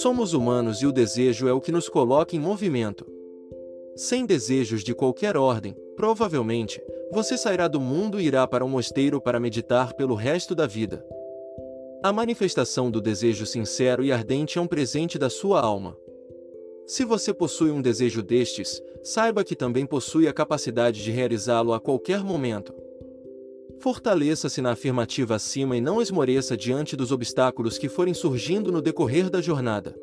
Somos humanos e o desejo é o que nos coloca em movimento. Sem desejos de qualquer ordem, provavelmente, você sairá do mundo e irá para um mosteiro para meditar pelo resto da vida. A manifestação do desejo sincero e ardente é um presente da sua alma. Se você possui um desejo destes, saiba que também possui a capacidade de realizá-lo a qualquer momento. Fortaleça-se na afirmativa acima e não esmoreça diante dos obstáculos que forem surgindo no decorrer da jornada.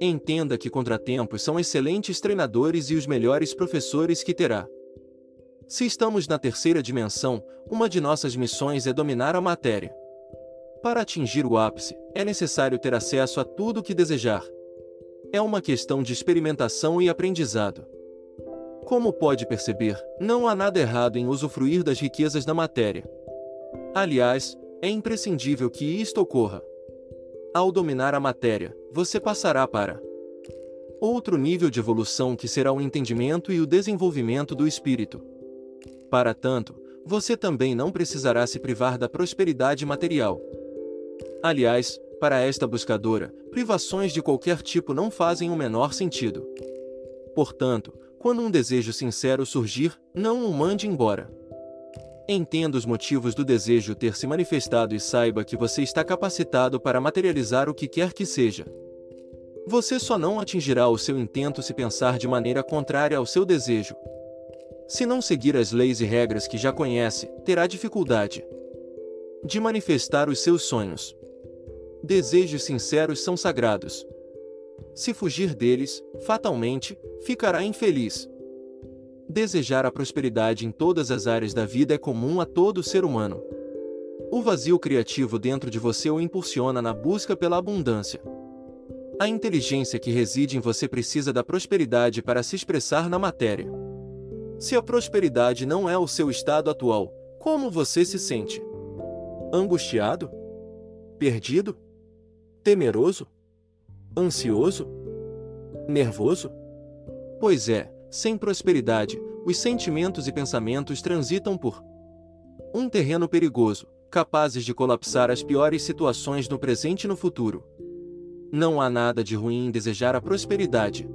Entenda que contratempos são excelentes treinadores e os melhores professores que terá. Se estamos na terceira dimensão, uma de nossas missões é dominar a matéria. Para atingir o ápice, é necessário ter acesso a tudo o que desejar. É uma questão de experimentação e aprendizado. Como pode perceber, não há nada errado em usufruir das riquezas da matéria. Aliás, é imprescindível que isto ocorra. Ao dominar a matéria, você passará para outro nível de evolução que será o entendimento e o desenvolvimento do espírito. Para tanto, você também não precisará se privar da prosperidade material. Aliás, para esta buscadora, privações de qualquer tipo não fazem o menor sentido. Portanto, quando um desejo sincero surgir, não o mande embora. Entenda os motivos do desejo ter se manifestado e saiba que você está capacitado para materializar o que quer que seja. Você só não atingirá o seu intento se pensar de maneira contrária ao seu desejo. Se não seguir as leis e regras que já conhece, terá dificuldade de manifestar os seus sonhos. Desejos sinceros são sagrados. Se fugir deles, fatalmente, ficará infeliz. Desejar a prosperidade em todas as áreas da vida é comum a todo ser humano. O vazio criativo dentro de você o impulsiona na busca pela abundância. A inteligência que reside em você precisa da prosperidade para se expressar na matéria. Se a prosperidade não é o seu estado atual, como você se sente? Angustiado? Perdido? Temeroso? Ansioso? Nervoso? Pois é, sem prosperidade, os sentimentos e pensamentos transitam por um terreno perigoso, capazes de colapsar as piores situações no presente e no futuro. Não há nada de ruim em desejar a prosperidade.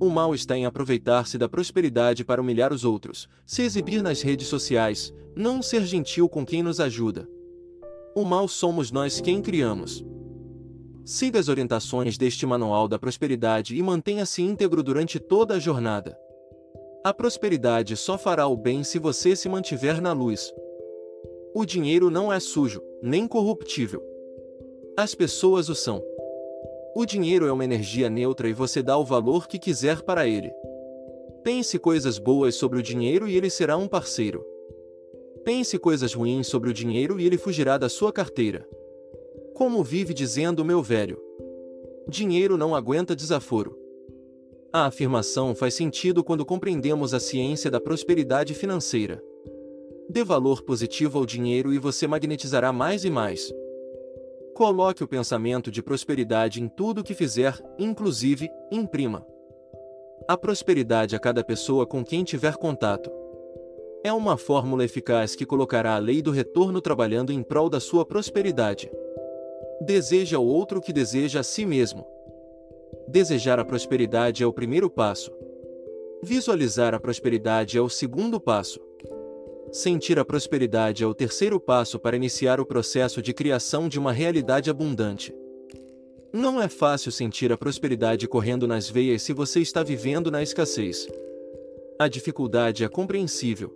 O mal está em aproveitar-se da prosperidade para humilhar os outros, se exibir nas redes sociais, não ser gentil com quem nos ajuda. O mal somos nós quem criamos. Siga as orientações deste Manual da Prosperidade e mantenha-se íntegro durante toda a jornada. A prosperidade só fará o bem se você se mantiver na luz. O dinheiro não é sujo, nem corruptível. As pessoas o são. O dinheiro é uma energia neutra e você dá o valor que quiser para ele. Pense coisas boas sobre o dinheiro e ele será um parceiro. Pense coisas ruins sobre o dinheiro e ele fugirá da sua carteira. Como vive dizendo meu velho? Dinheiro não aguenta desaforo. A afirmação faz sentido quando compreendemos a ciência da prosperidade financeira. Dê valor positivo ao dinheiro e você magnetizará mais e mais. Coloque o pensamento de prosperidade em tudo que fizer, inclusive, imprima. A prosperidade a cada pessoa com quem tiver contato. É uma fórmula eficaz que colocará a lei do retorno trabalhando em prol da sua prosperidade. Deseja o outro que deseja a si mesmo. Desejar a prosperidade é o primeiro passo. Visualizar a prosperidade é o segundo passo. Sentir a prosperidade é o terceiro passo para iniciar o processo de criação de uma realidade abundante. Não é fácil sentir a prosperidade correndo nas veias se você está vivendo na escassez. A dificuldade é compreensível.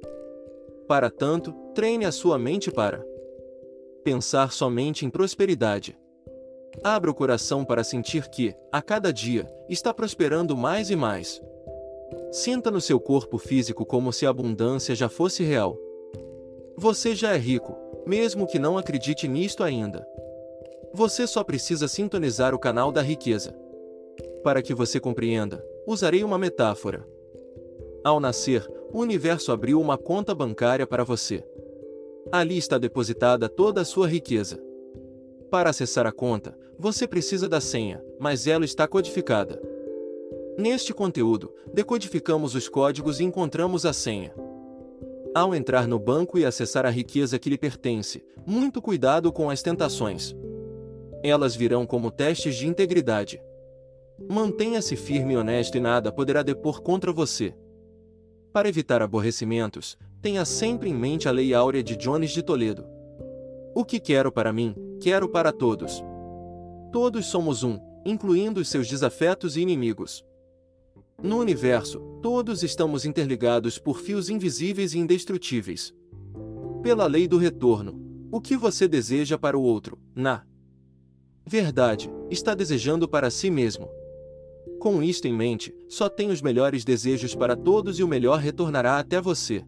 Para tanto, treine a sua mente para pensar somente em prosperidade. Abra o coração para sentir que, a cada dia, está prosperando mais e mais. Sinta no seu corpo físico como se a abundância já fosse real. Você já é rico, Mesmo que não acredite nisto ainda. Você só precisa sintonizar o canal da riqueza. Para que você compreenda, usarei uma metáfora. Ao nascer, o universo abriu uma conta bancária para você. Ali está depositada toda a sua riqueza. Para acessar a conta, você precisa da senha, mas ela está codificada. Neste conteúdo, decodificamos os códigos e encontramos a senha. Ao entrar no banco e acessar a riqueza que lhe pertence, muito cuidado com as tentações. Elas virão como testes de integridade. Mantenha-se firme e honesto e nada poderá depor contra você. Para evitar aborrecimentos, tenha sempre em mente a lei áurea de Jones de Toledo. O que quero para mim, quero para todos. Todos somos um, incluindo os seus desafetos e inimigos. No universo, todos estamos interligados por fios invisíveis e indestrutíveis. Pela lei do retorno, o que você deseja para o outro, na verdade, está desejando para si mesmo. Com isto em mente, só tem os melhores desejos para todos e o melhor retornará até você.